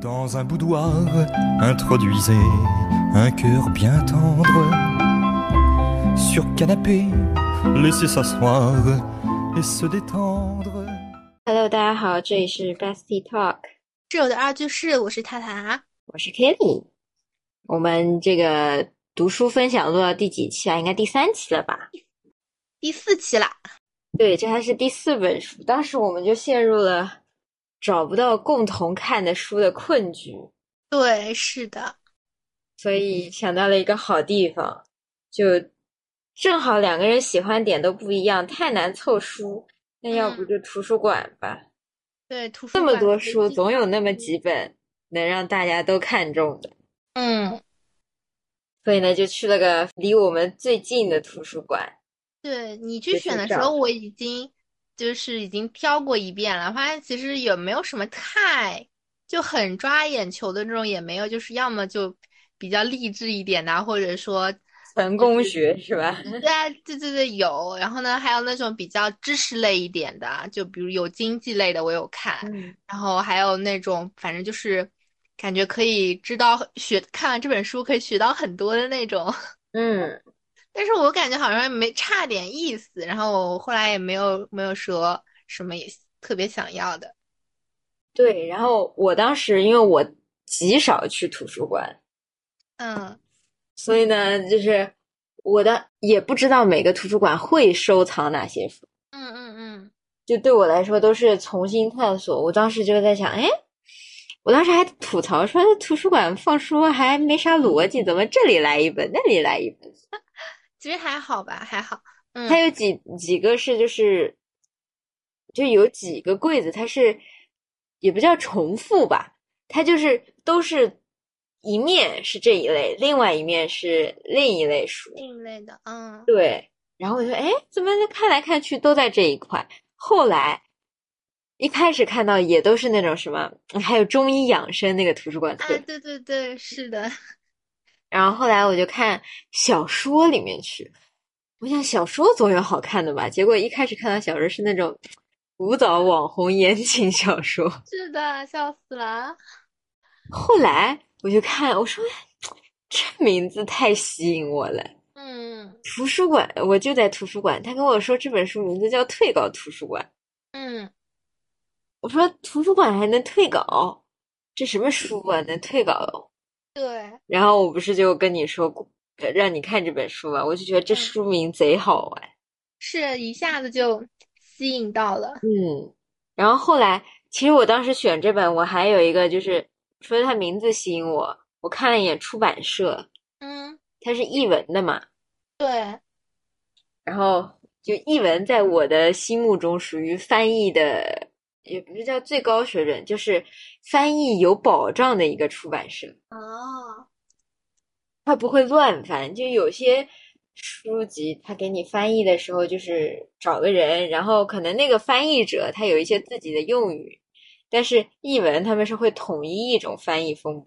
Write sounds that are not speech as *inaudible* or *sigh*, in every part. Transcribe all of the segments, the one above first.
Dans un boudoir, introduisez un cœur bien tendre. Sur canapé, laissez s'asseoir et se détendre. Hello，大家好，这里是 Bestie Talk，室友的二居室，我是塔塔。我是 Kelly。我们这个读书分享录到第几期啊？应该第三期了吧？第四期啦，对，这还是第四本书。当时我们就陷入了找不到共同看的书的困局，对，是的，所以想到了一个好地方，就正好两个人喜欢点都不一样，太难凑书，那要不就图书馆吧？对，图书这么多书，总有那么几本能让大家都看中的。嗯，所以呢，就去了个离我们最近的图书馆。对你去选的时候，我已经就是已经挑过一遍了，发现其实也没有什么太就很抓眼球的那种，也没有，就是要么就比较励志一点的，或者说。*laughs* 成功学是吧？对啊，对对对，有。然后呢，还有那种比较知识类一点的，就比如有经济类的，我有看。嗯，然后还有那种，反正就是感觉可以知道学，看完这本书可以学到很多的那种。*laughs* 嗯，但是我感觉好像没差点意思，然后我后来也没有没有说什么也特别想要的。对。然后我当时因为我极少去图书馆，嗯所以呢，就是我的也不知道每个图书馆会收藏哪些书，嗯嗯嗯，就对我来说都是重新探索。我当时就在想，哎，我当时还吐槽说图书馆放书还没啥逻辑，怎么这里来一本，那里来一本？其实还好吧，还好。嗯，它有几几个是就是，就有几个柜子，它是也不叫重复吧，它就是都是一面是这一类，另外一面是另一类书。另一类的，嗯对，然后我就哎，怎么看来看去都在这一块？后来一开始看到也都是那种什么，还有中医养生那个图书馆啊特，对对对，是的。然后后来我就看小说里面去，我想小说总有好看的吧，结果一开始看到小说是那种舞蹈网红言情小说，是的，笑死了。后来我就看，我说这名字太吸引我了。嗯图书馆，我就在图书馆，他跟我说这本书名字叫《退稿图书馆》，嗯，我说图书馆还能退稿，这什么书啊，能退稿？对，然后我不是就跟你说过，呃让你看这本书嘛，我就觉得这嗯。书名贼好玩。是一下子就吸引到了。嗯，然后后来，其实我当时选这本，我还有一个就是除了它名字吸引我，我看了一眼出版社，嗯，它是译文的嘛，对，然后就译文在我的心目中属于翻译的，也不是叫最高水准，就是翻译有保障的一个出版社，哦，他不会乱翻，就有些。书籍他给你翻译的时候，就是找个人，然后可能那个翻译者他有一些自己的用语，但是译文他们是会统一一种翻译风格。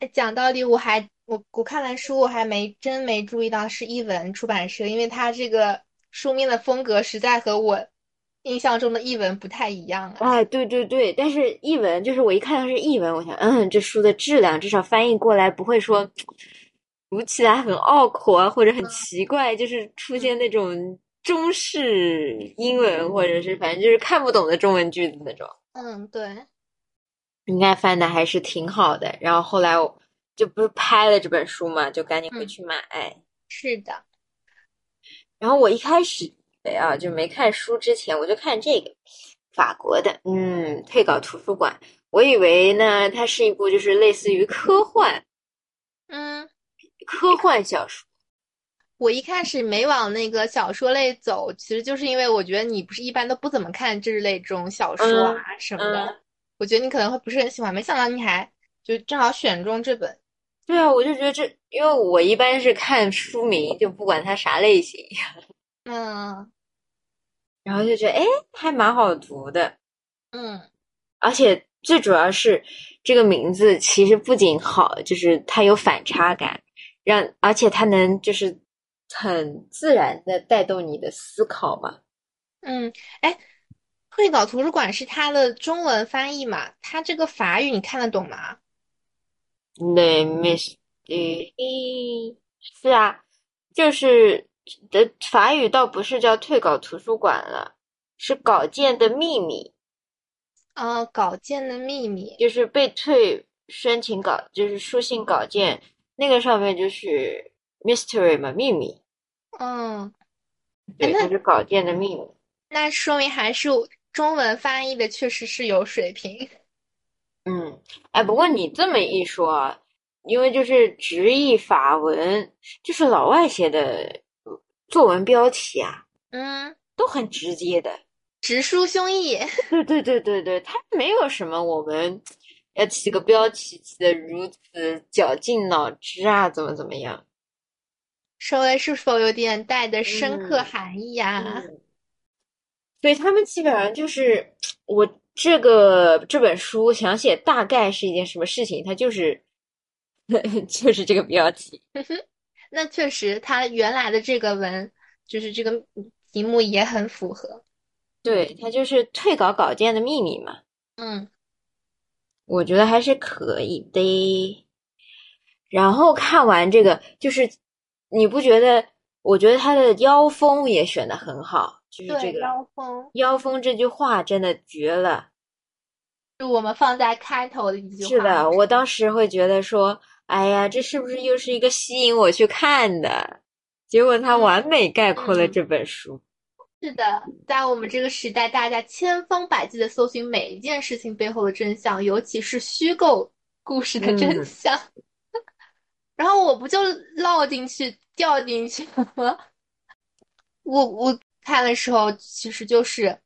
哎讲道理，我还我我看完书，我还没真没注意到是译文出版社，因为他这个书面的风格实在和我印象中的译文不太一样啊。哎，对对对，但是译文就是我一看到是译文，我想，嗯，这书的质量至少翻译过来不会说读起来很拗口啊，或者很奇怪，就是出现那种中式英文，或者是反正就是看不懂的中文句子那种。嗯，对，应该翻的还是挺好的。然后后来我就不是拍了这本书嘛，就赶紧回去买。是的，然后我一开始以为啊，就没看书之前，我就看这个法国的，嗯，退稿图书馆。我以为呢，它是一部就是类似于科幻嗯，科幻小说。我一开始没往那个小说类走，其实就是因为我觉得你不是一般都不怎么看这类这种小说啊什么的，嗯我觉得你可能会不是很喜欢，没想到你还就正好选中这本。对啊，我就觉得这，因为我一般是看书名，就不管它啥类型，嗯然后就觉得哎，还蛮好读的。嗯，而且最主要是这个名字其实不仅好，就是它有反差感，让而且它能就是很自然的带动你的思考嘛。嗯，哎，会稿图书馆是它的中文翻译嘛？它这个法语你看得懂吗？Le Mystère，是啊，就是的法语倒不是叫退稿图书馆了，是稿件的秘密，呃，稿件的秘密。就是被退申请稿，就是书信稿件，那个上面就是 mystery 嘛，秘密，嗯，对，那它是稿件的秘密。那说明还是中文翻译的确实是有水平。嗯，哎，不过你这么一说啊，因为就是直译法文，就是老外写的作文标题啊，嗯，都很直接的。直抒胸臆。*laughs* 对对对对对，它没有什么我们要起个标题起的如此绞尽脑汁啊，怎么怎么样？稍微是否有点带的深刻嗯含义呀？嗯，所以他们基本上就是我这个这本书想写大概是一件什么事情，它就是 *laughs* 就是这个标题。*laughs* 那确实，他原来的这个文就是这个题目也很符合。对，它就是退稿稿件的秘密嘛，嗯我觉得还是可以的。然后看完这个，就是你不觉得？我觉得他的腰封也选的很好，就是这对，个妖风腰封这句话真的绝了。是我们放在开头的一句话。是的，我当时会觉得说，哎呀，这是不是又是一个吸引我去看的？结果它完美概括了嗯这本书。是的，在我们这个时代，大家千方百计的搜寻每一件事情背后的真相，尤其是虚构故事的真嗯相。*laughs* 然后我不就落进去、掉进去了吗？我我看的时候，其实就是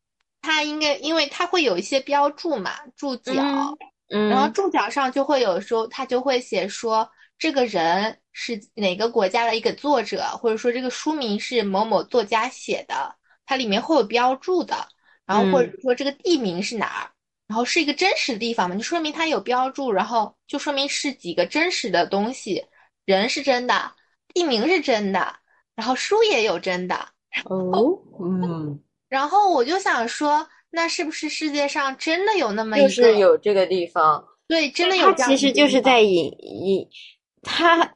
它应该，因为它会有一些标注嘛，注脚，嗯然后注脚上就会有时候它就会写说这个人是哪个国家的一个作者，或者说这个书名是某某作家写的，它里面会有标注的，然后或者说这个地名是哪儿，然后是一个真实的地方嘛，就说明它有标注，然后就说明是几个真实的东西，人是真的，地名是真的，然后书也有真的，*laughs* 哦，嗯，然后我就想说，那是不是世界上真的有那么一就个？是有这个地方。对，真的有他这样其实就是在引引他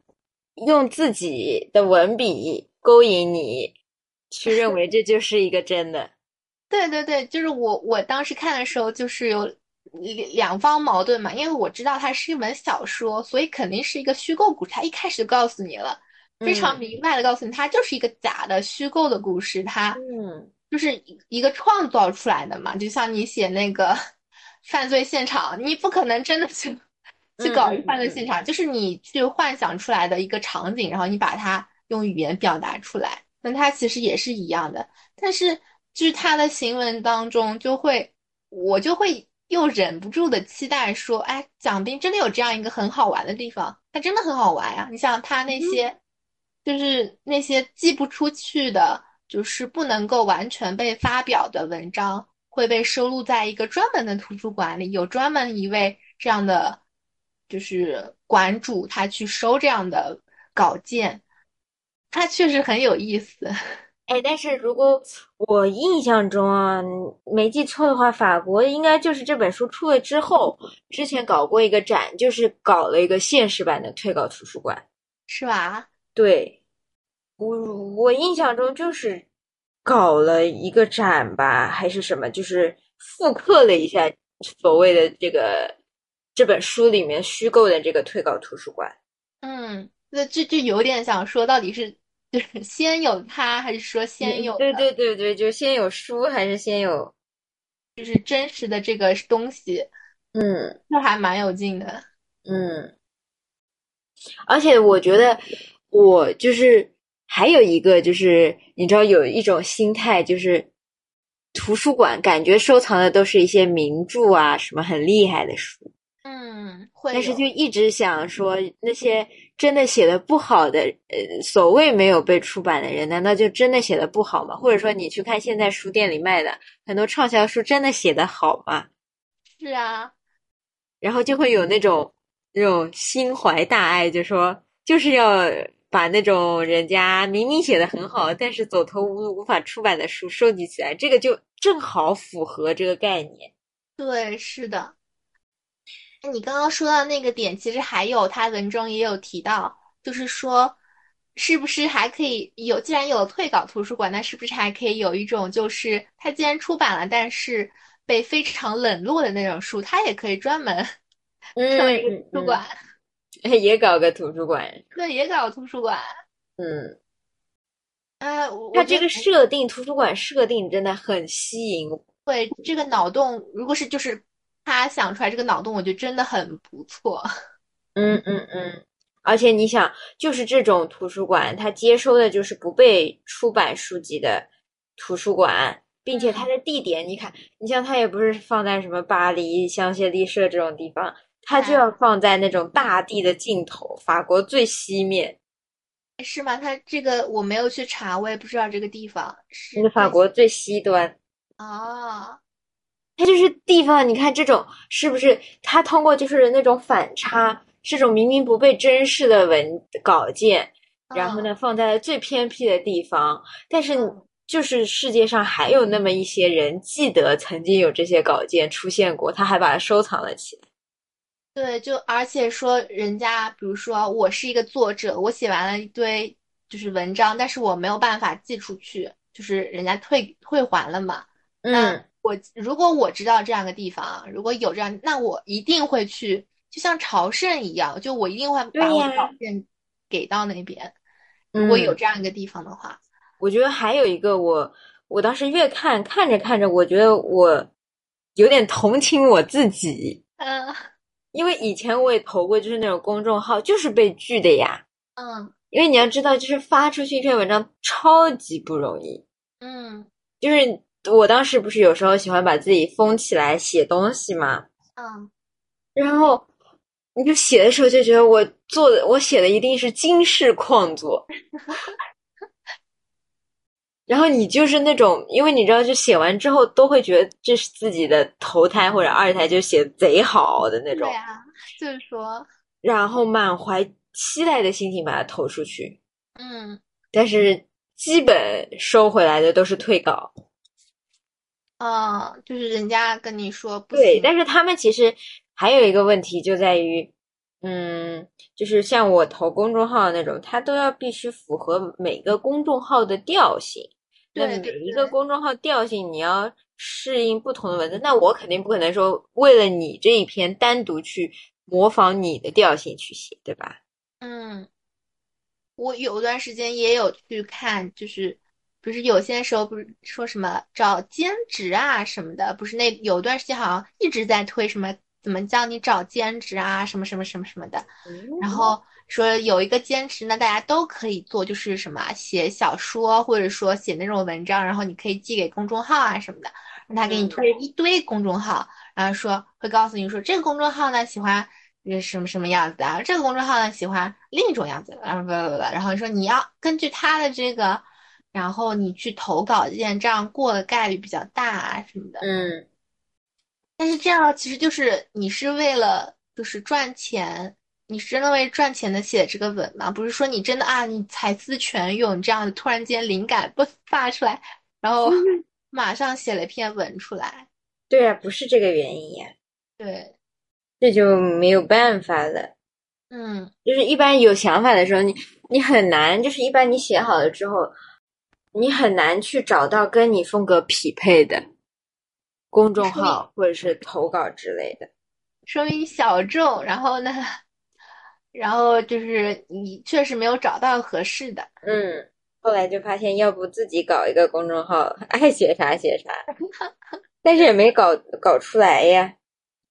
用自己的文笔勾引你，去认为这就是一个真的。*laughs* 对对对，就是我我当时看的时候，就是有两两方矛盾嘛，因为我知道它是一本小说，所以肯定是一个虚构故事。它一开始就告诉你了，非常嗯明白的告诉你，它就是一个假的虚构的故事，它嗯就是一一个创造出来的嘛。就像你写那个 *laughs* 犯罪现场，你不可能真的去 *laughs* 去搞一个犯罪现场，就是你去幻想出来的一个场景，然后你把它用语言表达出来。那它其实也是一样的，但是就是他的行文当中就会，我就会又忍不住的期待说，哎，蒋斌真的有这样一个很好玩的地方，他真的很好玩呀！你想他那些，就是那些寄不出去的，就是不能够完全被发表的文章，会被收录在一个专门的图书馆里，有专门一位这样的，就是馆主，他去收这样的稿件，他确实很有意思。*laughs* 哎，但是如果我印象中啊，没记错的话，法国应该就是这本书出了之后，之前搞过一个展，就是搞了一个现实版的退稿图书馆。是吧？对，我我印象中就是搞了一个展吧，还是什么，就是复刻了一下所谓的这个这本书里面虚构的这个退稿图书馆。嗯，那这就有点想说，到底是就是先有它，还是说先有对对对对，就先有书还是先有就是真实的这个东西，嗯这还蛮有劲的。嗯，而且我觉得我就是还有一个就是你知道有一种心态就是。图书馆感觉收藏的都是一些名著啊，什么很厉害的书，嗯，会但是就一直想说，那些真的写的不好的，呃，所谓没有被出版的人，难道就真的写的不好吗？或者说，你去看现在书店里卖的很多畅销书，真的写的好吗？是啊，然后就会有那种那种心怀大爱，就说就是要把那种人家明明写的很好，但是走投无路无法出版的书收集起来，这个就正好符合这个概念。对，是的。你刚刚说到那个点，其实还有他文中也有提到，就是说，是不是还可以有？既然有了退稿图书馆，那是不是还可以有一种，就是他既然出版了，但是被非常冷落的那种书，他也可以专门 *laughs* 成为一个图书馆，也搞个图书馆。对，也搞图书馆。嗯，呃，它这个设定，图书馆设定真的很吸引。对，这个脑洞，如果是就是。他想出来这个脑洞，我觉得真的很不错。*laughs* 嗯嗯嗯，而且你想，就是这种图书馆，它接收的就是不被出版书籍的图书馆，并且它的地点，你看，你像它也不是放在什么巴黎香榭丽舍这种地方，它就要放在那种大地的尽头，法国最西面。是吗？它这个我没有去查，我也不知道这个地方是法国最西端。哦。它就是地方，你看这种是不是？它通过就是那种反差，这种明明不被珍视的文稿件，然后呢放在了最偏僻的地方，但是就是世界上还有那么一些人记得曾经有这些稿件出现过，他还把它收藏了起来。对，就而且说人家，比如说我是一个作者，我写完了一堆就是文章，但是我没有办法寄出去，就是人家退退还了嘛。嗯。我如果我知道这样的地方，如果有这样，那我一定会去，就像朝圣一样，就我一定会把我的稿件给到那边。如果有这样一个地方的话，我觉得还有一个，我我当时越看看着看着，我觉得我有点同情我自己。嗯，因为以前我也投过，就是那种公众号，就是被拒的呀。嗯，因为你要知道，就是发出去一篇文章超级不容易。嗯，就是。我当时不是有时候喜欢把自己封起来写东西嘛，嗯，然后你就写的时候就觉得我做的我写的一定是惊世旷作，*laughs* 然后你就是那种，因为你知道，就写完之后都会觉得这是自己的头胎或者二胎，就写贼好的那种，对啊，就是说，然后满怀期待的心情把它投出去，嗯，但是基本收回来的都是退稿。嗯，就是人家跟你说不对，但是他们其实还有一个问题就在于，嗯，就是像我投公众号那种，它都要必须符合每个公众号的调性。对，每一个公众号调性你要适应不同的文字，那我肯定不可能说为了你这一篇单独去模仿你的调性去写，对吧？嗯，我有段时间也有去看，就是。不是有些时候不是说什么找兼职啊什么的，不是那有段时间好像一直在推什么怎么教你找兼职啊什么什么什么什么的，然后说有一个坚持呢大家都可以做，就是什么写小说或者说写那种文章，然后你可以寄给公众号啊什么的，让他给你推一堆公众号，然后说会告诉你说这个公众号呢喜欢什么什么样子啊，这个公众号呢喜欢另一种样子，然后不不不，然后说你要根据他的这个。然后你去投稿件，这样过的概率比较大啊什么的。嗯，但是这样其实就是你是为了就是赚钱，你是真的为赚钱的写这个文吗？不是说你真的啊，你才思泉涌这样的突然间灵感不发出来，然后 *laughs* 马上写了一篇文出来。对啊，不是这个原因呀。对，这就没有办法了。嗯，就是一般有想法的时候，你你很难，就是一般你写好了之后。你很难去找到跟你风格匹配的公众号或者是投稿之类的，说明小众。然后呢，然后就是你确实没有找到合适的。嗯，后来就发现，要不自己搞一个公众号，*laughs* 爱写啥写啥，*laughs* 但是也没搞搞出来呀。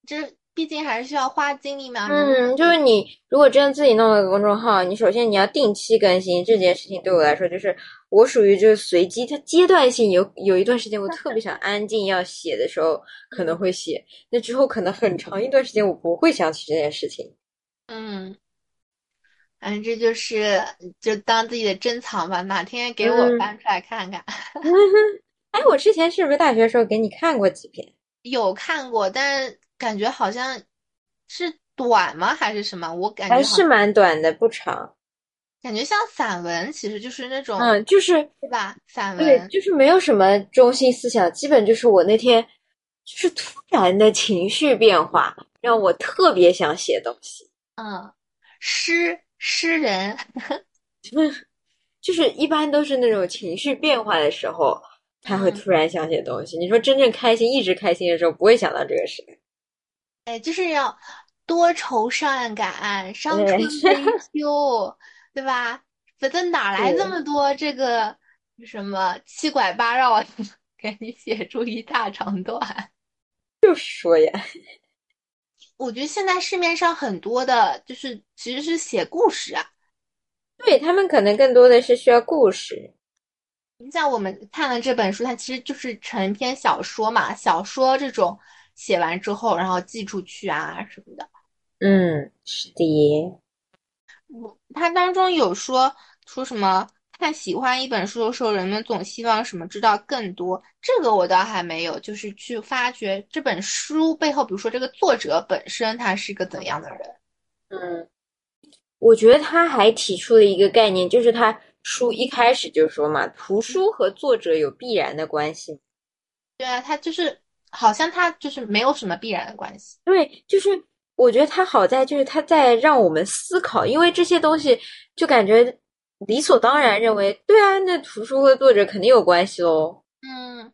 这。毕竟还是需要花精力嘛。嗯，就是你如果真的自己弄了个公众号，你首先你要定期更新这件事情，对我来说就是我属于就是随机，它阶段性有有一段时间我特别想安静要写的时候可能会写，那之后可能很长一段时间我不会想起这件事情。嗯，反正这就是就当自己的珍藏吧，哪天给我翻出来看看。*laughs* 哎，我之前是不是大学时候给你看过几篇？有看过，但。感觉好像是短吗？还是什么？我感觉还是蛮短的，不长。感觉像散文，其实就是那种，嗯，就是对吧？散文对，文，就是没有什么中心思想，基本就是我那天就是突然的情绪变化，让我特别想写东西。嗯，诗诗人，*laughs* 就是一般都是那种情绪变化的时候才会嗯突然想写东西。你说真正开心、一直开心的时候，不会想到这个事。哎，就是要多愁善感，伤春 *laughs* 悲秋，对吧？否则哪来这么多这个什么七拐八绕的，*laughs* 给你写出一大长段？就是说呀，我觉得现在市面上很多的，就是其实是写故事啊。对他们可能更多的是需要故事。你像我们看了这本书，它其实就是成篇小说嘛，小说这种写完之后，然后寄出去啊什么的。嗯，是的，它当中有说说什么看喜欢一本书的时候，人们总希望什么知道更多。这个我倒还没有，就是去发掘这本书背后，比如说这个作者本身他是个怎样的人。嗯，我觉得他还提出了一个概念，就是他书一开始就说嘛，图书和作者有必然的关系。对啊，他就是好像他就是没有什么必然的关系。对，就是我觉得他好在就是他在让我们思考，因为这些东西就感觉理所当然认为，对啊，那图书和作者肯定有关系喽。嗯，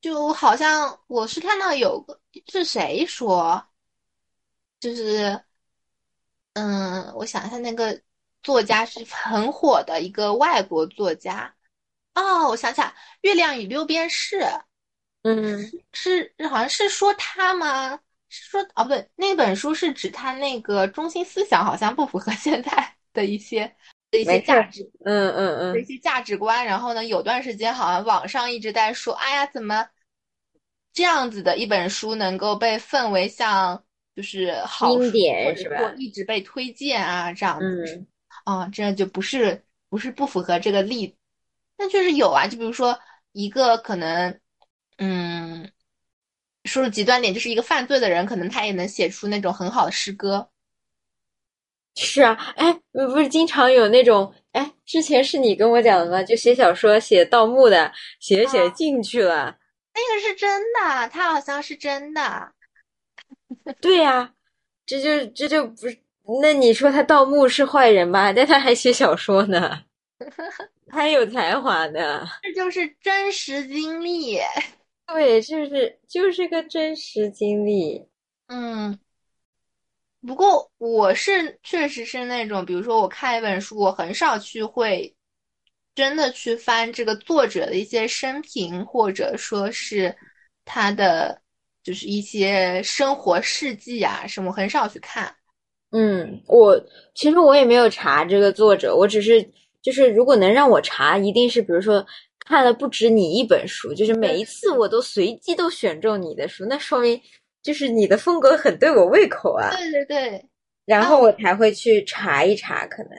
就好像我是看到有个是谁说，就是，嗯，我想一下，那个作家是很火的一个外国作家。哦，我想起来，《月亮与六便士》嗯是好像是说他吗？是说哦，不对，那本书是指他那个中心思想好像不符合现在的一些的一些价值。嗯嗯嗯，的一些价值观，然后呢，有段时间好像网上一直在说，哎呀，怎么这样子的一本书能够被奉为像就是好经书，或者典是吧一直被推荐啊这样子，嗯啊，这样就不是不是不符合这个例，但确实有啊，就比如说一个可能，嗯，说的极端点，就是一个犯罪的人，可能他也能写出那种很好的诗歌。是啊，哎，不不是经常有那种，哎，之前是你跟我讲的吗？就写小说、写盗墓的，写着写进去了。那个是真的，他好像是真的。*laughs* 对呀、这就这就不是，那你说他盗墓是坏人吧？但他还写小说呢，*laughs* 还有才华呢。这就是真实经历。*laughs* 对，就是就是个真实经历。嗯，不过我是确实是那种，比如说我看一本书，我很少去会真的去翻这个作者的一些生平，或者说是他的就是一些生活事迹啊什么，很少去看。嗯，我其实我也没有查这个作者，我只是就是如果能让我查，一定是比如说看了不止你一本书，就是每一次我都随机都选中你的书，那说明就是你的风格很对我胃口啊，对对对，然后我才会去查一查，可能。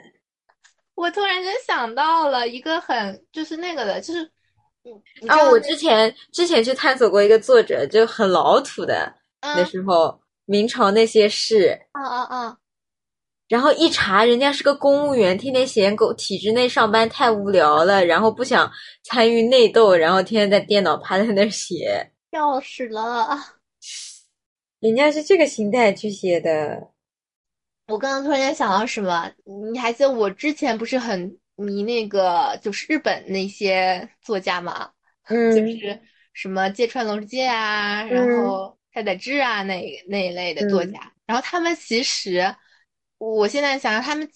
我突然间想到了一个很就是那个的，就是嗯，你知啊，我之前之前去探索过一个作者，就很老土的，那嗯时候明朝那些事，啊啊啊，然后一查，人家是个公务员，天天嫌狗体制内上班太无聊了，然后不想参与内斗，然后天天在电脑趴在那儿写，笑死了。人家是这个心态去写的。我刚刚突然间想到什么？你还记得我之前不是很迷那个就是日本那些作家嘛？*laughs* 就嗯是什么芥川龙之介啊，嗯然后太宰治啊那那一类的作嗯家。然后他们其实，我现在想想，他们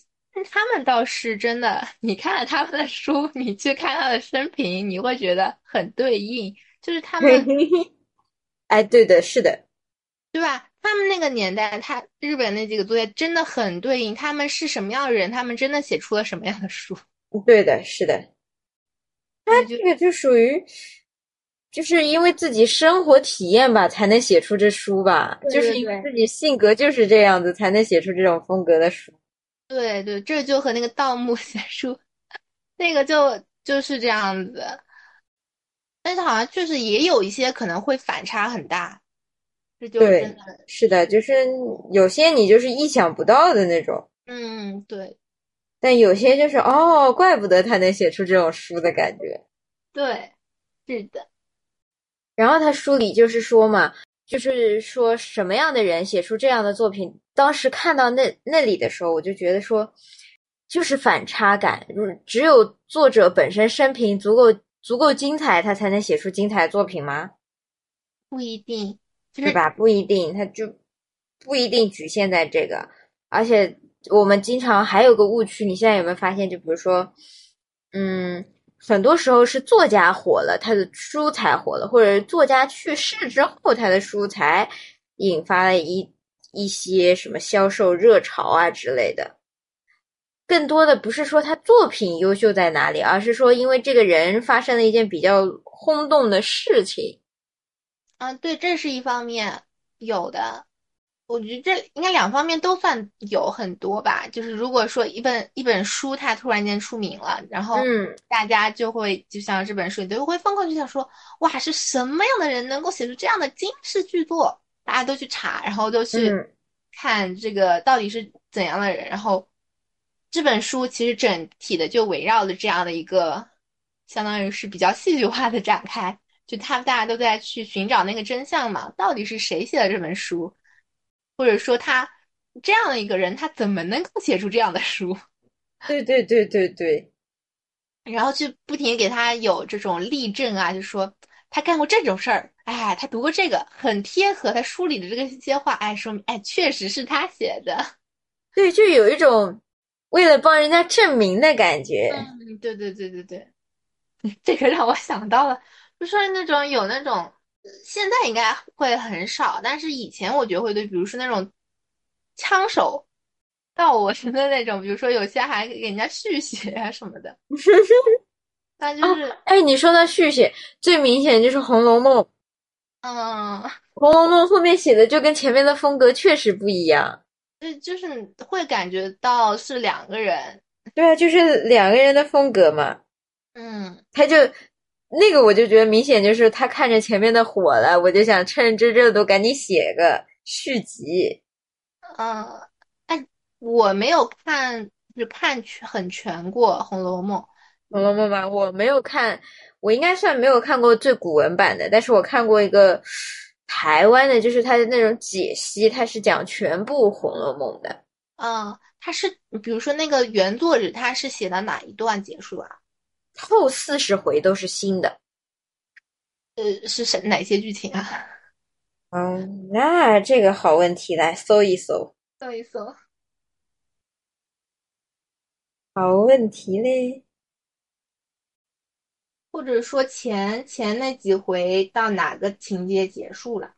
他们倒是真的，你看了他们的书，你去看他的生平，你会觉得很对应，就是他们。*laughs* 哎，对的，是的，对吧？他们那个年代，他日本那几个作家真的很对应，他们是什么样的人，他们真的写出了什么样的书。*laughs* 对的，是的。他这个就属于，就是因为自己生活体验吧，才能写出这书吧。对就是因为自己性格就是这样子，才能写出这种风格的书。对对，这就和那个盗墓写书，那个就就是这样子。但是好像确实也有一些可能会反差很大，这就对真的，是的，就是有些你就是意想不到的那种。嗯，对。但有些就是哦，怪不得他能写出这种书的感觉。对，是的。然后他书里就是说嘛，就是说什么样的人写出这样的作品。当时看到那那里的时候，我就觉得说，就是反差感。只有作者本身生平足够足够精彩，他才能写出精彩作品吗？不一定，对吧？不一定，他就不一定局限在这个。而且我们经常还有个误区，你现在有没有发现？就比如说，嗯，很多时候是作家火了，他的书才火了，或者作家去世之后，他的书才引发了一一些什么销售热潮啊之类的。更多的不是说他作品优秀在哪里，而是说因为这个人发生了一件比较轰动的事情。啊，对，这是一方面有的。我觉得这应该两方面都算有很多吧。就是如果说一本一本书它突然间出名了，然后大家就会就像这本书，你就会疯狂就想说，哇，是什么样的人能够写出这样的惊世巨作？大家都去查，然后都去看这个到底是怎样的人。然后这本书其实整体的就围绕着这样的一个，相当于是比较戏剧化的展开。就他们大家都在去寻找那个真相嘛，到底是谁写的这本书？或者说他这样的一个人，他怎么能够写出这样的书？*laughs* 对对对对对，然后就不停给他有这种例证啊，就说他干过这种事儿，哎，他读过这个，很贴合他书里的这个些话，哎，说明哎，确实是他写的。对，就有一种为了帮人家证明的感觉。嗯，对对对对对，这个让我想到了，就是那种有那种。现在应该会很少，但是以前我觉得会对，比如说那种枪手盗我的那种，比如说有些还给人家续写啊什么的。*laughs* 那就是哎，你说的续写最明显就是《红楼梦》。嗯，《红楼梦》后面写的就跟前面的风格确实不一样。就就是会感觉到是两个人。对啊，就是两个人的风格嘛。嗯，他就。那个我就觉得明显就是他看着前面的火了，我就想趁这热度赶紧写个续集。嗯，哎，我没有看，就看全很全过《红楼梦》。《红楼梦》吧，我没有看，我应该算没有看过最古文版的，但是我看过一个台湾的，就是它的那种解析，它是讲全部《红楼梦》的。嗯，它是比如说那个原作者，他是写到哪一段结束啊？后四十回都是新的，呃，是什哪些剧情啊？嗯，那这个好问题，来搜一搜，搜一搜。好问题嘞，或者说前前那几回到哪个情节结束了？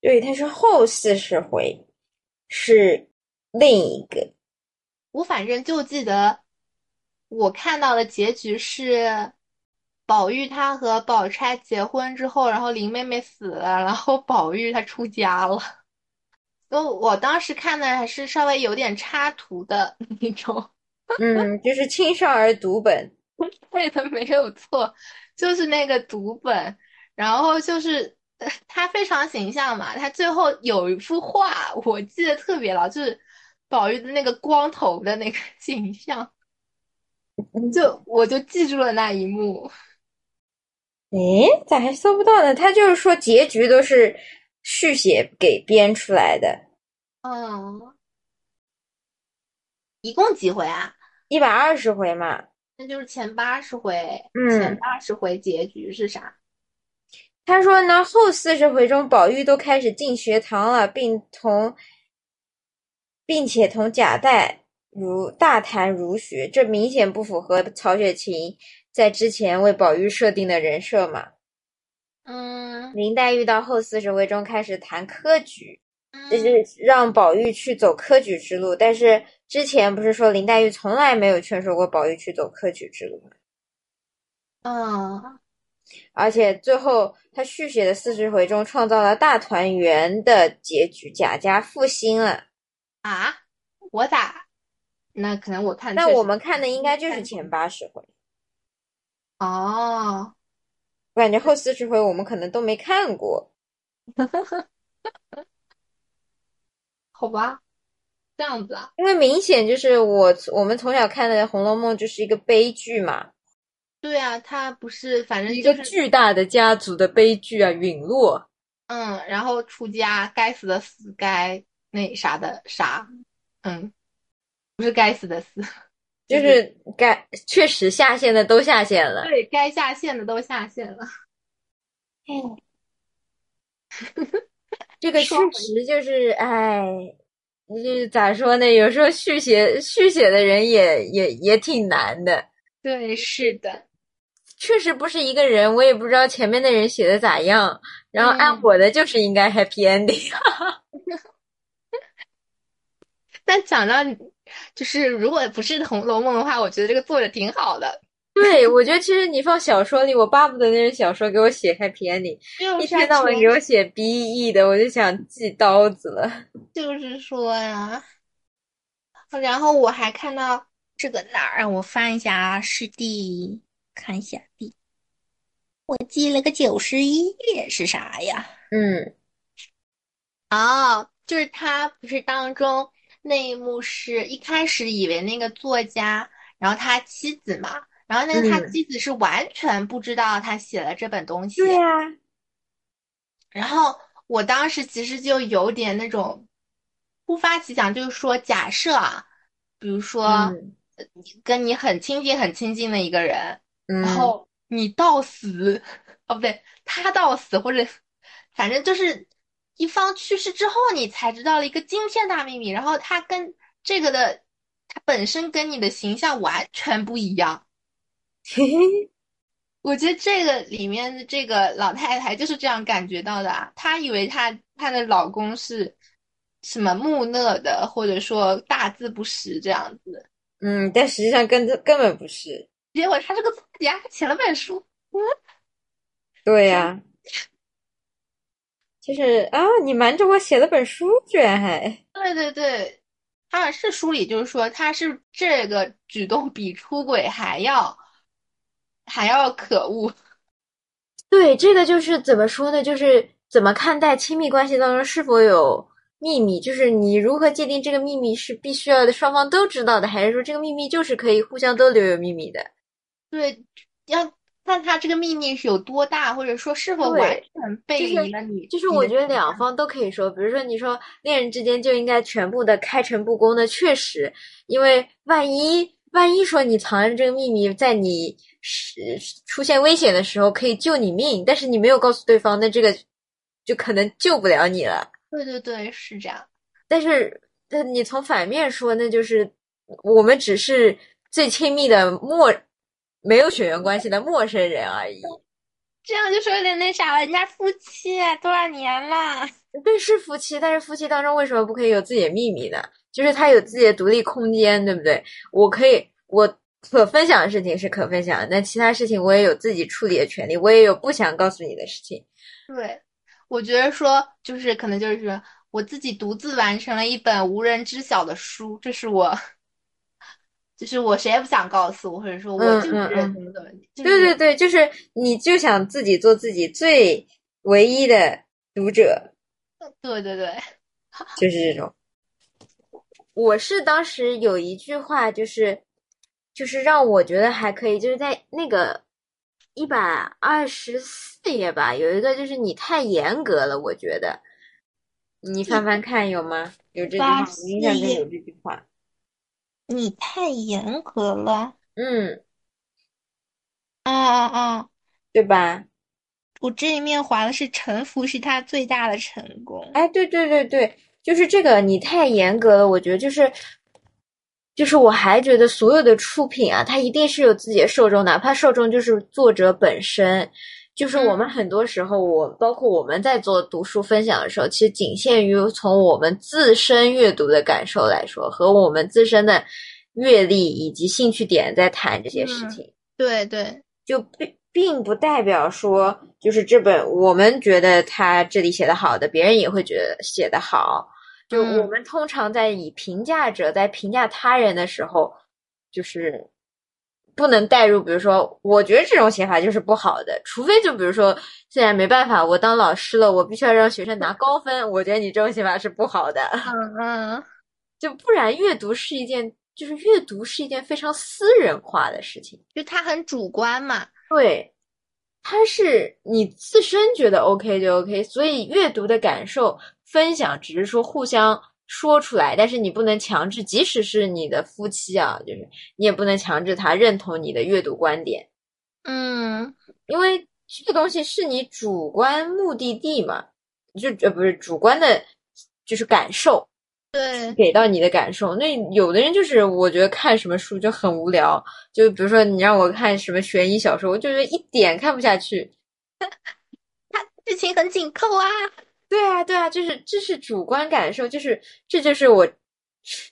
对，它是后四十回，是另一个。我反正就记得。我看到的结局是，宝玉他和宝钗结婚之后，然后林妹妹死了，然后宝玉他出家了。我我当时看的还是稍微有点插图的那种，嗯，就是青少儿读本，对的，没有错，就是那个读本。然后就是他非常形象嘛，他最后有一幅画，我记得特别牢，就是宝玉的那个光头的那个 *laughs* 形象。*laughs* 就我就记住了那一幕，诶，咋还搜不到呢？他就是说结局都是续写给编出来的。嗯，一共几回啊？一百二十回嘛。那就是前八十回。嗯，前八十回结局是啥？他说呢，后四十回中，宝玉都开始进学堂了，并同，并且同贾代。如大谈儒学，这明显不符合曹雪芹在之前为宝玉设定的人设嘛？嗯，林黛玉到后四十回中开始谈科举，就是让宝玉去走科举之路。但是之前不是说林黛玉从来没有劝说过宝玉去走科举之路吗？嗯，而且最后他续写的四十回中创造了大团圆的结局，贾家复兴了啊！我咋？那可能我看，那我们看的应该就是前八十回。哦，我感觉后四十回我们可能都没看过。*laughs* 好吧，这样子啊？因为明显就是我我们从小看的《红楼梦》就是一个悲剧嘛，对啊，他不是，反正一个巨大的家族的悲剧啊，陨落。嗯，然后出家，该死的死，该那啥的啥，嗯，不是该死的死，*laughs* 就是该确实下线的都下线了。对，该下线的都下线了。*laughs* 这个确实就是，哎，就是咋说呢？有时候续写续写的人也也也挺难的。对，是的，确实不是一个人，我也不知道前面的人写的咋样。然后按嗯我的就是应该 happy ending。*laughs* 但讲到就是如果不是《红楼梦》的话，我觉得这个作者挺好的，*laughs* 对，我觉得其实你放小说里，我巴不得那人小说给我写 happy ending，一天到晚给我写 BE 的，我就想寄刀子了。*laughs* 就是说呀，然后我还看到这个哪儿，让我翻一下啊，是第看一下第，我记了个九十一页是啥呀？嗯哦，就是他不是当中那一幕是一开始以为那个作家，然后他妻子嘛，然后那个他嗯。妻子是完全不知道他写了这本东西，对呀、然后我当时其实就有点那种突发奇想，就是说，假设啊，比如说，跟你很亲近、很亲近的一个人，嗯，然后你到死，*laughs* 哦不对，他到死，或者反正就是一方去世之后，你才知道了一个惊天大秘密，然后他跟这个的，他本身跟你的形象完全不一样。嘿嘿，我觉得这个里面的这个老太太就是这样感觉到的啊，她以为她她的老公是什么木讷的，或者说大字不识这样子，嗯，但实际上根根本不是。结果他是个作家，写了本书，嗯对呀、*laughs* 就是啊，你瞒着我写了本书，居然还对对对，好像是书里就是说他是这个举动比出轨还要还要可恶，*laughs* 对这个就是怎么说呢？就是怎么看待亲密关系当中是否有秘密？就是你如何界定这个秘密是必须要的双方都知道的，还是说这个秘密就是可以互相都留有秘密的？对，要看他这个秘密是有多大，或者说是否完全背就是离了你，就是我觉得两方都可以说，比如说你说恋人之间就应该全部的开诚布公的，确实，因为万一万一说你藏着这个秘密，在你是出现危险的时候可以救你命，但是你没有告诉对方，那这个就可能救不了你了。对对对，是这样。但是，但你从反面说，那就是我们只是最亲密的陌没有血缘关系的陌生人而已。这样就说有点那啥了，人家夫妻多少年了？对，是夫妻，但是夫妻当中为什么不可以有自己的秘密呢？就是他有自己的独立空间，对不对？我可以，我可分享的事情是可分享的，但其他事情我也有自己处理的权利，我也有不想告诉你的事情。对，我觉得说就是可能就是说我自己独自完成了一本无人知晓的书，这是我，就是我谁也不想告诉我，或者说我就是怎么怎么，就对对对，就是你就想自己做自己最唯一的读者，对对对，*laughs* 就是这种。我是当时有一句话，就是就是让我觉得还可以，就是在那个一百二十四页吧，有一个就是你太严格了，我觉得。你翻翻看有吗？有这句话，我印象中有这句话。你太严格了。嗯，啊啊啊！对吧？我这一面划的是臣服是他最大的成功。哎，对对对对，就是这个，你太严格了，我觉得就是，就是我还觉得所有的出品啊，它一定是有自己的受众，哪怕受众就是作者本身。就是我们很多时候，我包括我们在做读书分享的时候，其实仅限于从我们自身阅读的感受来说，和我们自身的阅历以及兴趣点在谈这些事情。对对，就并并不代表说，就是这本我们觉得他这里写的好的，别人也会觉得写的好。就嗯我们通常在以评价者在评价他人的时候，就是不能带入，比如说，我觉得这种写法就是不好的，除非就比如说，现在没办法，我当老师了，我必须要让学生拿高分，我觉得你这种写法是不好的。嗯嗯，*laughs* 就不然阅读是一件，就是阅读是一件非常私人化的事情，就它很主观嘛。对，它是你自身觉得 OK 就 OK，所以阅读的感受分享只是说互相说出来，但是你不能强制，即使是你的夫妻啊，就是你也不能强制他认同你的阅读观点，嗯因为这个东西是你主观目的地嘛，就呃不是主观的，就是感受。对，给到你的感受。那有的人就是，我觉得看什么书就很无聊，就比如说你让我看什么悬疑小说，我就觉得一点看不下去。*laughs* 剧情很紧扣啊。对啊，对啊，就是这是主观感受，就是这就是我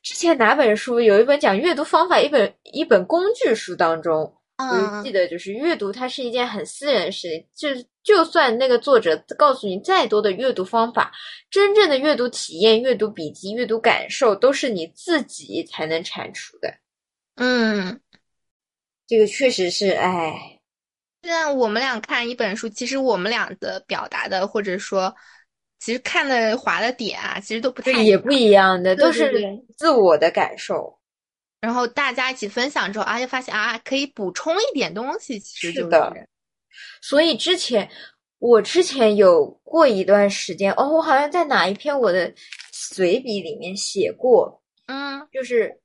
之前哪本书有一本讲阅读方法，一本一本工具书当中，我就记嗯，得就是阅读它是一件很私人的事情，就是就算那个作者告诉你再多的阅读方法，真正的阅读体验、阅读笔记、阅读感受都是你自己才能产出的。嗯，这个确实是，哎，现在我们俩看一本书，其实我们俩的表达的，或者说，其实看的划的点啊，其实都不太也不一样的，都是自我的感受。然后大家一起分享之后，啊，就发现啊，可以补充一点东西，其实就是的所以之前我之前有过一段时间，哦，我好像在哪一篇我的随笔里面写过，嗯就是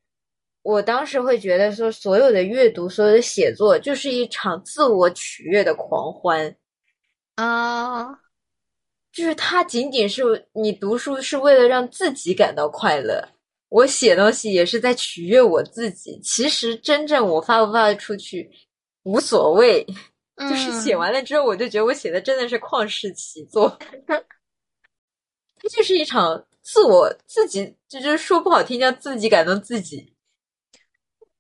我当时会觉得说，所有的阅读、所有的写作，就是一场自我取悦的狂欢。啊，就是它仅仅是你读书是为了让自己感到快乐，我写东西也是在取悦我自己。其实真正我发不发得出去无所谓，就是写嗯完了之后，我就觉得我写的真的是旷世奇作。*laughs* 它就是一场自我自己，就就是说不好听叫自己感动自己。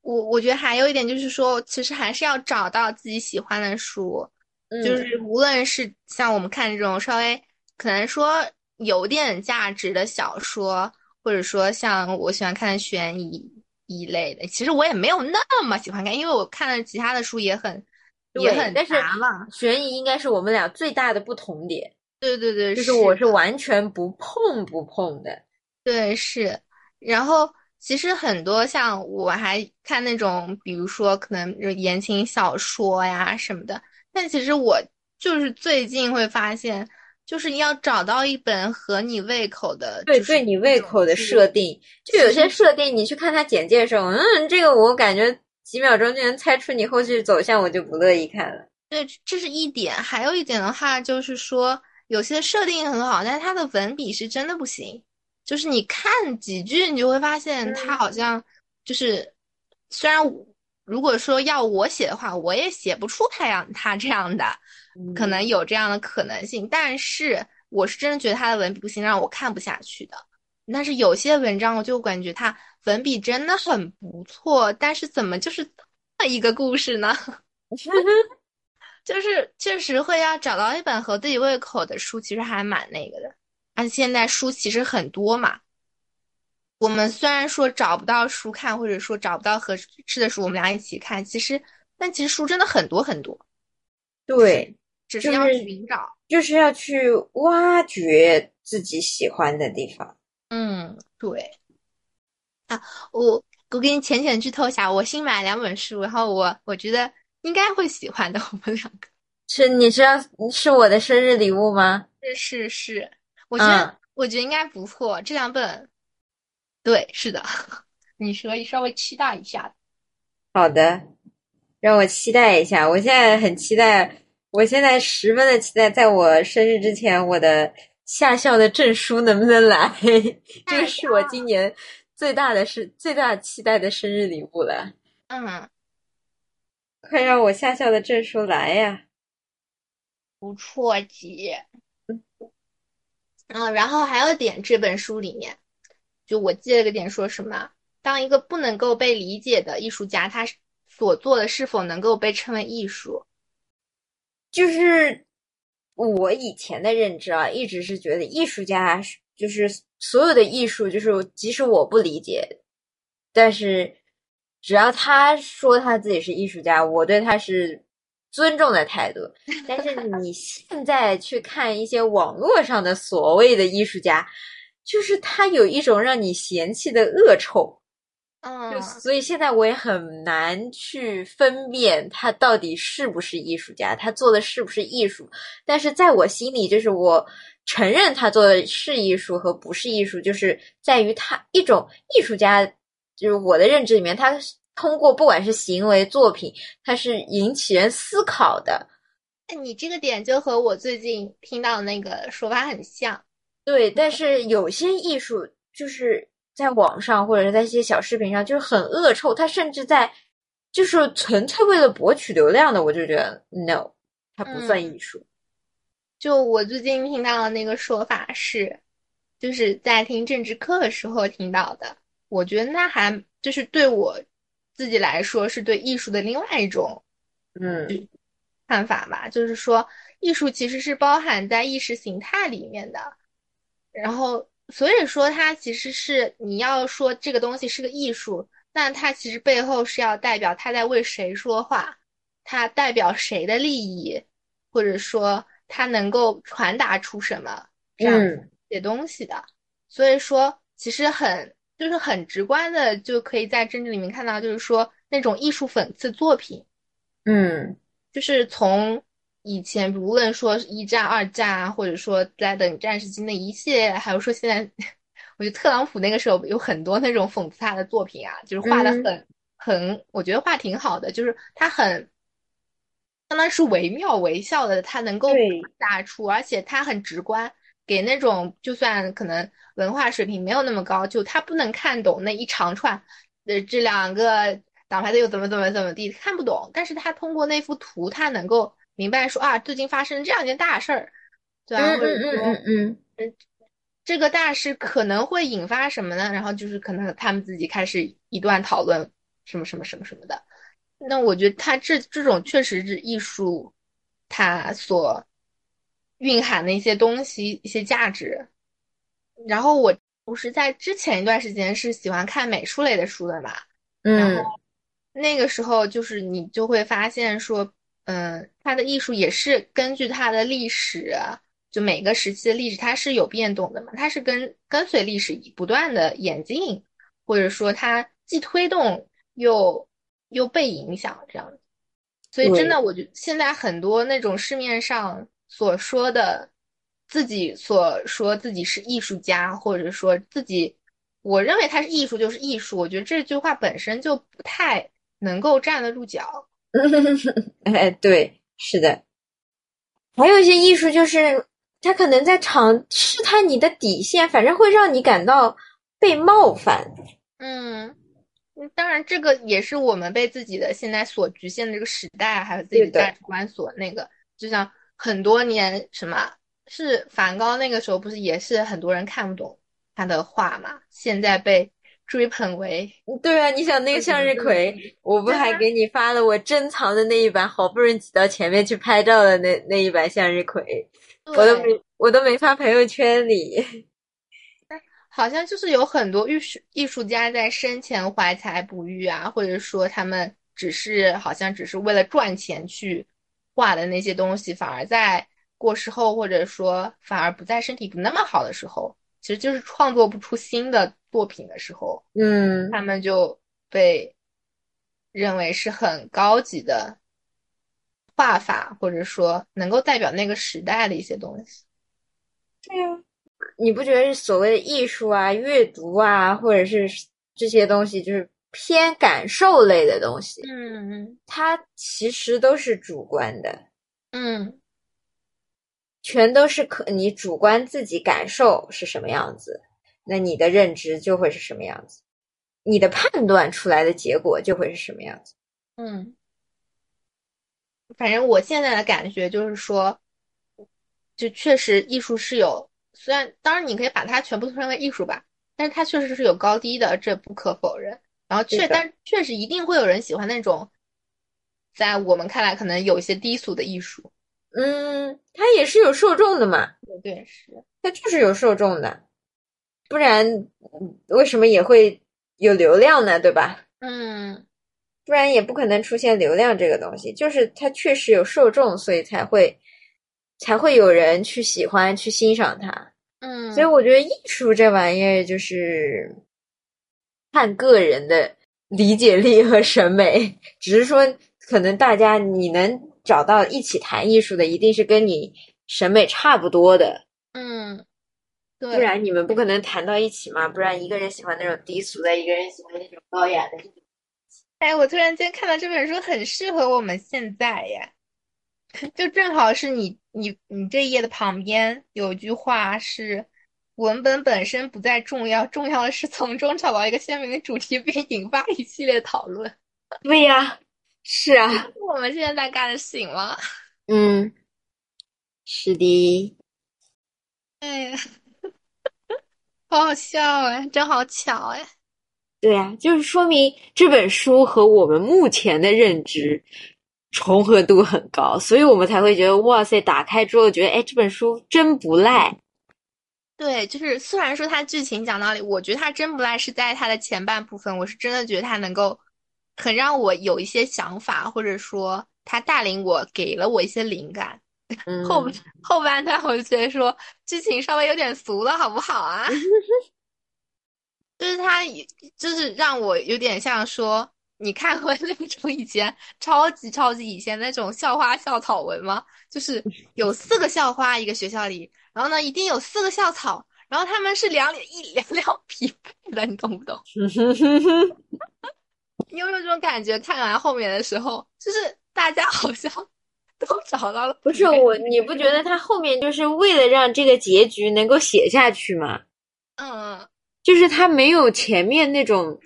我我觉得还有一点就是说，其实还是要找到自己喜欢的书，嗯就是无论是像我们看这种稍微可能说有点价值的小说，或者说像我喜欢看的悬疑一类的，其实我也没有那么喜欢看，因为我看了其他的书也很也很对但是。悬疑应该是我们俩最大的不同点，对对对，就是我是完全不碰不碰的。对，是。然后其实很多像我还看那种，比如说可能就言情小说呀什么的。但其实我就是最近会发现，就是你要找到一本合你胃口的，对，就是对你胃口的设定，就有些设定，你去看它简介的时候，嗯，这个我感觉几秒钟就能猜出你后续走向，我就不乐意看了。对，这是一点。还有一点的话，就是说有些设定很好，但是它的文笔是真的不行。就是你看几句，你就会发现它好像就是，虽然如果说要我写的话，我也写不出他样他这样的，可能有这样的可能性。但是我是真的觉得他的文笔不行，让我看不下去的。但是有些文章，我就感觉他文笔真的很不错，但是怎么就是这么一个故事呢？*laughs* 就是确实会要找到一本合自己胃口的书，其实还蛮那个的。而且现在书其实很多嘛，我们虽然说找不到书看，或者说找不到合适的书，我们俩一起看，其实但其实书真的很多很多，对，只就是要寻找。就是要去挖掘自己喜欢的地方。嗯，对。啊，我我给你浅浅剧透一下，我新买两本书，然后我我觉得应该会喜欢的，我们两个。是你是要是我的生日礼物吗？是是是，我觉得、嗯我觉得应该不错，这两本，对，是的，*laughs* 你可以稍微期待一下。好的，让我期待一下。我现在很期待，我现在十分的期待，在我生日之前，我的下校的证书能不能来？这个是我今年最大的是最大期待的生日礼物了。嗯，快让我下校的证书来呀！不错姐。嗯，然后还有点这本书里面，就我记了个点，说什么？当一个不能够被理解的艺术家，他所做的是否能够被称为艺术？就是我以前的认知啊，一直是觉得艺术家是就是所有的艺术，就是即使我不理解，但是只要他说他自己是艺术家，我对他是尊重的态度。*laughs* 但是你现在去看一些网络上的所谓的艺术家，就是他有一种让你嫌弃的恶臭。嗯就所以现在我也很难去分辨他到底是不是艺术家，他做的是不是艺术。但是在我心里，就是我承认他做的是艺术和不是艺术，就是在于他一种艺术家，就是我的认知里面，他通过不管是行为作品，他是引起人思考的。那你这个点就和我最近听到的那个说法很像。对，但是有些艺术就是在网上或者是在一些小视频上，就是很恶臭，他甚至在就是纯粹为了博取流量的，我就觉得 no，它不算艺术。就我最近听到的那个说法是，就是在听政治课的时候听到的。我觉得那还就是对我自己来说，是对艺术的另外一种嗯看法吧。就是说，艺术其实是包含在意识形态里面的。然后，所以说它其实是你要说这个东西是个艺术，那它其实背后是要代表它在为谁说话，它代表谁的利益，或者说它能够传达出什么这样嗯一些东西的。所以说，其实很就是很直观的就可以在政治里面看到，就是说那种艺术讽刺作品，嗯就是从以前无论说一战、二战啊，或者说在等战时期那一系列，还有说现在，我觉得特朗普那个时候有很多那种讽刺他的作品啊，就是画的嗯。很、很，我觉得画挺好的，就是他很，相当于是惟妙惟肖的，他能够对。打出，而且他很直观，给那种就算可能文化水平没有那么高，就他不能看懂那一长串，呃，这两个党派的又怎么怎么怎么地，看不懂，但是他通过那幅图，他能够明白说啊，最近发生这样一件大事儿，对吧？嗯或者说嗯嗯嗯嗯，这个大事可能会引发什么呢？然后就是可能他们自己开始一段讨论什么什么什么什么的。那我觉得他这这种确实是艺术，它所蕴含的一些东西、一些价值。然后我不是在之前一段时间是喜欢看美术类的书的嘛，然嗯后那个时候就是你就会发现说，嗯，它的艺术也是根据它的历史啊，就每个时期的历史它是有变动的嘛，它是跟跟随历史不断的演进，或者说它既推动又又被影响这样子。所以真的，我觉得现在很多那种市面上所说的自己所说自己是艺术家，或者说自己，我认为他是艺术就是艺术，我觉得这句话本身就不太能够站得住脚。*laughs* 哎，对，是的。还有一些艺术，就是他可能在尝试探你的底线，反正会让你感到被冒犯。嗯，嗯当然这个也是我们被自己的现在所局限的这个时代，还有自己的价值观所那个，就像很多年什么是梵高那个时候不是也是很多人看不懂他的画嘛，现在被追捧为。对啊，你想那个向日葵，我不还给你发了我珍藏的那一版，好不容易挤到前面去拍照的那那一版向日葵，我都没我都没发朋友圈里。*laughs* 好像就是有很多艺术艺术家在生前怀才不遇啊，或者说他们只是好像只是为了赚钱去画的那些东西，反而在过世后，或者说反而不在身体不那么好的时候，其实就是创作不出新的作品的时候，嗯，他们就被认为是很高级的画法，或者说能够代表那个时代的一些东西。对呀、你不觉得所谓的艺术啊、阅读啊，或者是这些东西，就是偏感受类的东西，嗯嗯。它其实都是主观的，嗯全都是可你主观自己感受是什么样子，那你的认知就会是什么样子，你的判断出来的结果就会是什么样子。嗯，反正我现在的感觉就是说，就确实艺术是有，虽然当然你可以把它全部称为艺术吧，但是它确实是有高低的，这不可否认。然后确，但确实一定会有人喜欢那种，在我们看来可能有一些低俗的艺术。嗯，它也是有受众的嘛，对对是，它就是有受众的，不然嗯为什么也会有流量呢？对吧？嗯不然也不可能出现流量这个东西。就是它确实有受众，所以才会才会有人去喜欢、去欣赏它。嗯，所以我觉得艺术这玩意儿就是看个人的理解力和审美，只是说可能大家你能找到一起谈艺术的，一定是跟你审美差不多的，嗯，对，不然你们不可能谈到一起嘛。不然一个人喜欢那种低俗的，一个人喜欢那种高雅的。哎，我突然间看到这本书很适合我们现在呀，就正好是你你你这一页的旁边有一句话是文本本身不再重要，重要的是从中找到一个鲜明的主题，并引发一系列讨论。对呀，是啊，*laughs* 我们现在在干的事情吗？嗯，是的，哎呀，好好笑哎，真好巧哎。对呀，就是说明这本书和我们目前的认知重合度很高，所以我们才会觉得哇塞，打开之后觉得哎，这本书真不赖。对，就是虽然说它剧情讲道理，我觉得它真不赖是在它的前半部分，我是真的觉得它能够很让我有一些想法，或者说他带领我，给了我一些灵感。*laughs* 嗯，后后半段我就觉得说剧情稍微有点俗了，好不好啊？*laughs* 就是他，就是让我有点像说，你看过 *laughs* 那种以前超级超级以前那种校花校草文吗？就是有四个校花一个学校里，然后呢一定有四个校草，然后他们是两两一两两匹配的，你懂不懂？你有没有这种感觉？看完后面的时候，就是大家好像 *laughs* 都找到了。不是我，你不觉得他后面就是为了让这个结局能够写下去吗？嗯，就是他没有前面那种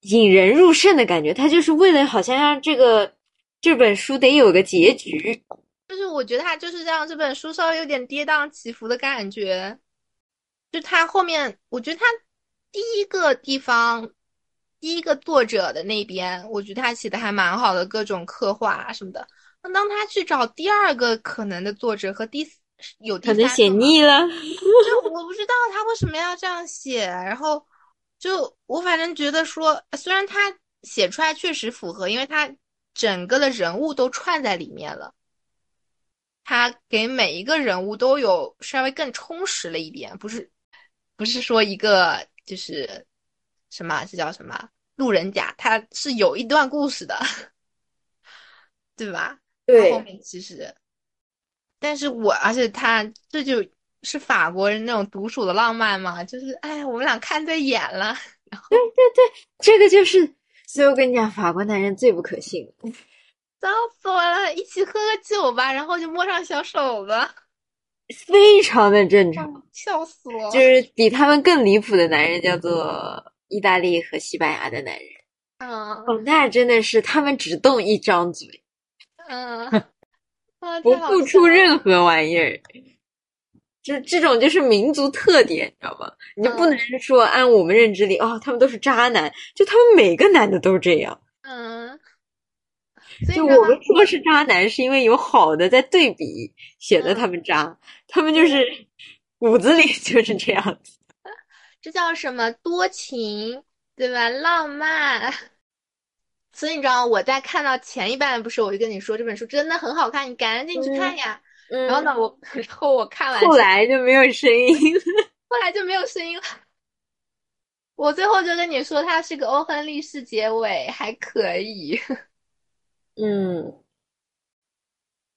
引人入胜的感觉，他就是为了好像让这个这本书得有个结局。就是我觉得他就是让这本书稍微有点跌宕起伏的感觉。就他后面，我觉得他第一个地方。第一个作者的那边，我觉得他写的还蛮好的，各种刻画啊什么的。那当他去找第二个可能的作者和第有可能写腻了，就 *laughs* 我不知道他为什么要这样写。然后就我反正觉得说，虽然他写出来确实符合，因为他整个的人物都串在里面了，他给每一个人物都有稍微更充实了一点，不是不是说一个就是什么这叫什么。路人甲他是有一段故事的，*laughs* 对吧？对。后面其实，但是我而且他这就是法国人那种独属的浪漫嘛，就是哎，我们俩看对眼了。对对对，这个就是，所以我跟你讲，法国男人最不可信。笑死我了！一起喝个酒吧，然后就摸上小手了，非常的正常。笑死我！就是比他们更离谱的男人叫做。意大利和西班牙的男人，嗯，哦，那真的是他们只动一张嘴，嗯，*laughs* *laughs* 不付出任。何玩意儿，就这种就是民族特点，你知道吗？你就不能。说按我们认知里，哦，他们都是渣男，就他们每个男的都这样，嗯，就我们说是渣男，是因为有好的在对比，显得他们渣，他们就是骨子里就是这样子。这叫什么多情，对吧？浪漫。*laughs* 所以你知道我在看到前一半，不是我就跟你说这本书真的很好看，你赶紧去看呀。然后呢，我 *laughs* 然后我看完，后来就没有声音。*laughs* 后来就没有声音了。我最后就跟你说，它是个欧亨利式结尾，还可以。嗯，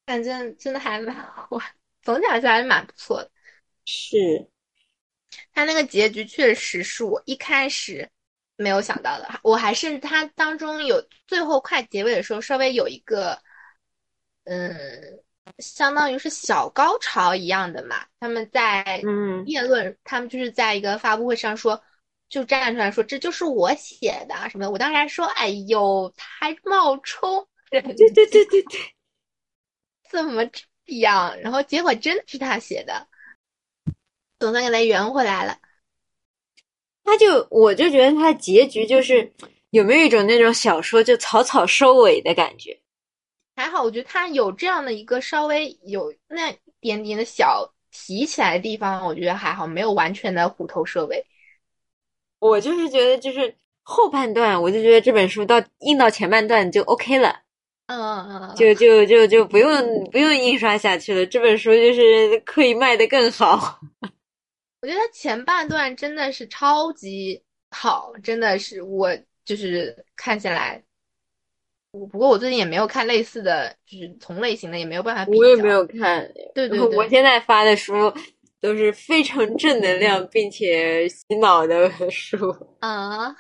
反正真的还蛮好玩，总体来说还是蛮不错的。是。他那个结局确实是我一开始没有想到的，我还甚至他当中有最后快结尾的时候，稍微有一个，嗯，相当于是小高潮一样的嘛。他们在嗯辩论，他们就是在一个发布会上说，就站出来说这就是我写的什么的。我当时还说，哎呦，他还冒充，对对对对对，怎么这样？然后结果真的是他写的。总算给他圆回来了，他就我就觉得他结局就是有没有一种那种小说就草草收尾的感觉？还好，我觉得他有这样的一个稍微有那点点的小提起来的地方，我觉得还好，没有完全的虎头蛇尾。我就是觉得就是后半段，我就觉得这本书到印到前半段就 OK 了，嗯嗯嗯，就就就就不用不用印刷下去了，这本书就是可以卖的更好。我觉得它前半段真的是超级好，真的是我就是看下来，我不过我最近也没有看类似的就是同类型的，也没有办法比较。我也没有看，对对对，我现在发的书都是非常正能量并且洗脑的书。*laughs* 啊，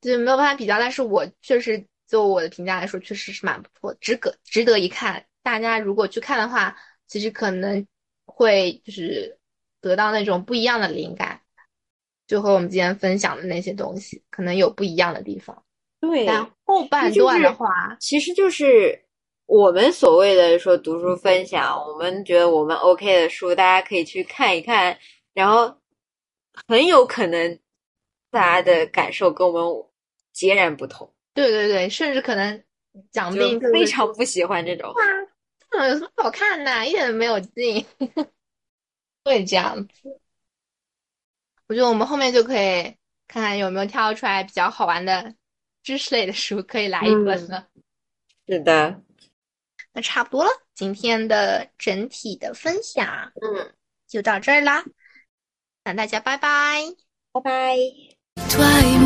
对没有办法比较，但是我确实就我的评价来说，确实是蛮不错，值得值得一看。大家如果去看的话，其实可能会就是得到那种不一样的灵感，就和我们今天分享的那些东西可能有不一样的地方。对，但后半段的话，其实就是我们所谓的说读书分享，我们觉得我们 OK 的书，大家可以去看一看，然后很有可能大家的感受跟我们截然不同。对对对，甚至可能讲不定非常不喜欢这种。这种，有什么好看的？一点都没有劲，会这样子。我觉得我们后面就可以看看有没有挑出来比较好玩的知识类的书，可以来一本了。是的，那差不多了，今天的整体的分享，嗯，就到这儿啦。那大家拜拜，拜拜。